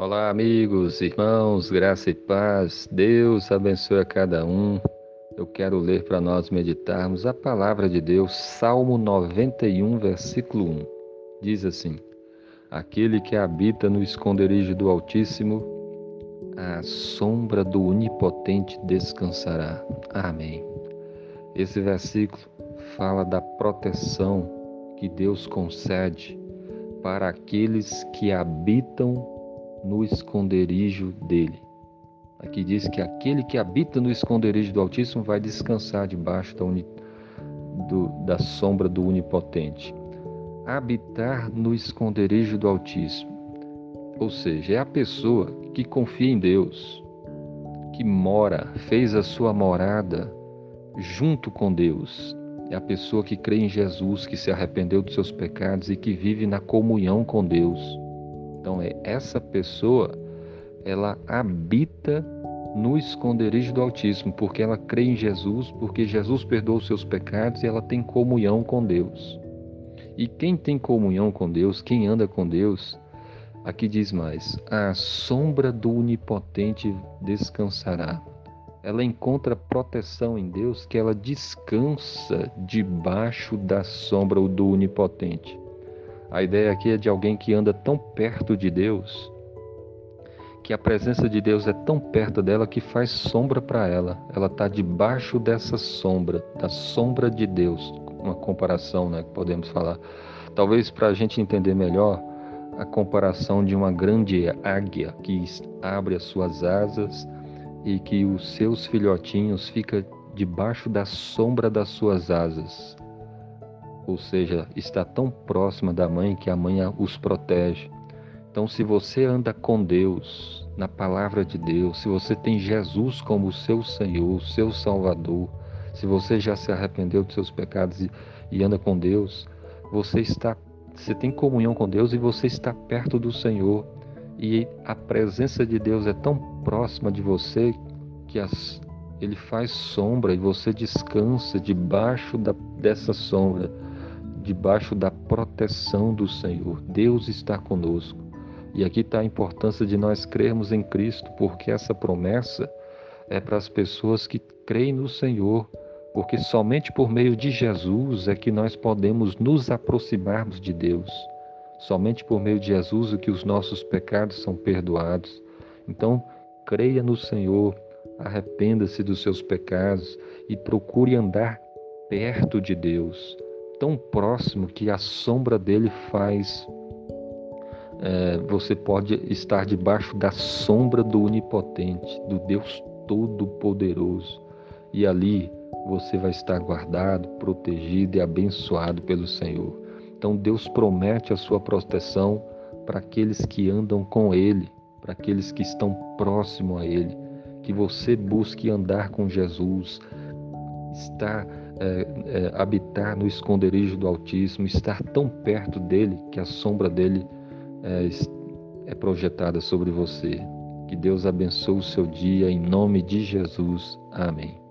Olá, amigos, irmãos, graça e paz. Deus abençoe a cada um. Eu quero ler para nós meditarmos a palavra de Deus, Salmo 91, versículo 1. Diz assim: Aquele que habita no esconderijo do Altíssimo, a sombra do Onipotente descansará. Amém. Esse versículo fala da proteção que Deus concede para aqueles que habitam no esconderijo dele. Aqui diz que aquele que habita no esconderijo do Altíssimo vai descansar debaixo da, uni, do, da sombra do Onipotente. Habitar no esconderijo do Altíssimo. Ou seja, é a pessoa que confia em Deus, que mora, fez a sua morada junto com Deus. É a pessoa que crê em Jesus, que se arrependeu dos seus pecados e que vive na comunhão com Deus. Então é essa pessoa, ela habita no esconderijo do Altíssimo, porque ela crê em Jesus, porque Jesus perdoou os seus pecados e ela tem comunhão com Deus. E quem tem comunhão com Deus, quem anda com Deus, aqui diz mais: a sombra do Onipotente descansará. Ela encontra proteção em Deus, que ela descansa debaixo da sombra do Onipotente. A ideia aqui é de alguém que anda tão perto de Deus, que a presença de Deus é tão perto dela que faz sombra para ela. Ela está debaixo dessa sombra, da sombra de Deus. Uma comparação, né, que podemos falar. Talvez para a gente entender melhor, a comparação de uma grande águia que abre as suas asas e que os seus filhotinhos ficam debaixo da sombra das suas asas ou seja, está tão próxima da mãe que a mãe os protege. Então, se você anda com Deus, na palavra de Deus, se você tem Jesus como seu Senhor, seu Salvador, se você já se arrependeu dos seus pecados e, e anda com Deus, você está, você tem comunhão com Deus e você está perto do Senhor. E a presença de Deus é tão próxima de você que as, ele faz sombra e você descansa debaixo da, dessa sombra debaixo da proteção do Senhor. Deus está conosco. E aqui está a importância de nós crermos em Cristo, porque essa promessa é para as pessoas que creem no Senhor, porque somente por meio de Jesus é que nós podemos nos aproximarmos de Deus. Somente por meio de Jesus é que os nossos pecados são perdoados. Então, creia no Senhor, arrependa-se dos seus pecados e procure andar perto de Deus tão próximo que a sombra dele faz. É, você pode estar debaixo da sombra do Onipotente, do Deus Todo-Poderoso, e ali você vai estar guardado, protegido e abençoado pelo Senhor. Então Deus promete a sua proteção para aqueles que andam com Ele, para aqueles que estão próximo a Ele. Que você busque andar com Jesus, estar é, é, habitar no esconderijo do Altíssimo, estar tão perto dele que a sombra dele é, é projetada sobre você. Que Deus abençoe o seu dia em nome de Jesus. Amém.